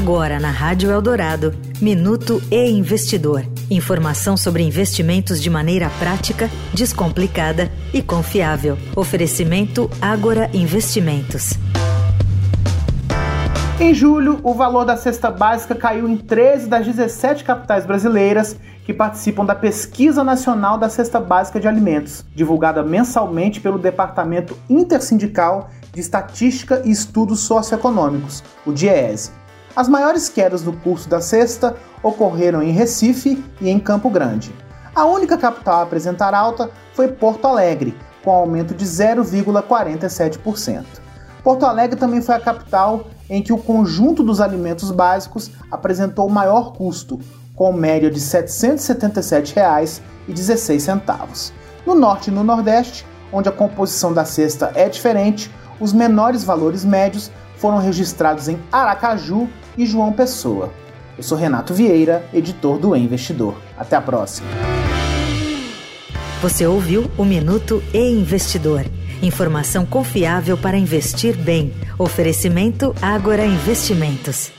Agora na Rádio Eldorado, Minuto e Investidor. Informação sobre investimentos de maneira prática, descomplicada e confiável. Oferecimento Agora Investimentos. Em julho, o valor da cesta básica caiu em 13 das 17 capitais brasileiras que participam da Pesquisa Nacional da Cesta Básica de Alimentos, divulgada mensalmente pelo Departamento Intersindical de Estatística e Estudos Socioeconômicos, o DIEESE. As maiores quedas no curso da cesta ocorreram em Recife e em Campo Grande. A única capital a apresentar alta foi Porto Alegre, com aumento de 0,47%. Porto Alegre também foi a capital em que o conjunto dos alimentos básicos apresentou maior custo, com média de R$ 777,16. No norte e no nordeste, onde a composição da cesta é diferente, os menores valores médios foram registrados em Aracaju e João Pessoa. Eu sou Renato Vieira, editor do e Investidor. Até a próxima. Você ouviu o Minuto e Investidor. Informação confiável para investir bem. Oferecimento Agora Investimentos.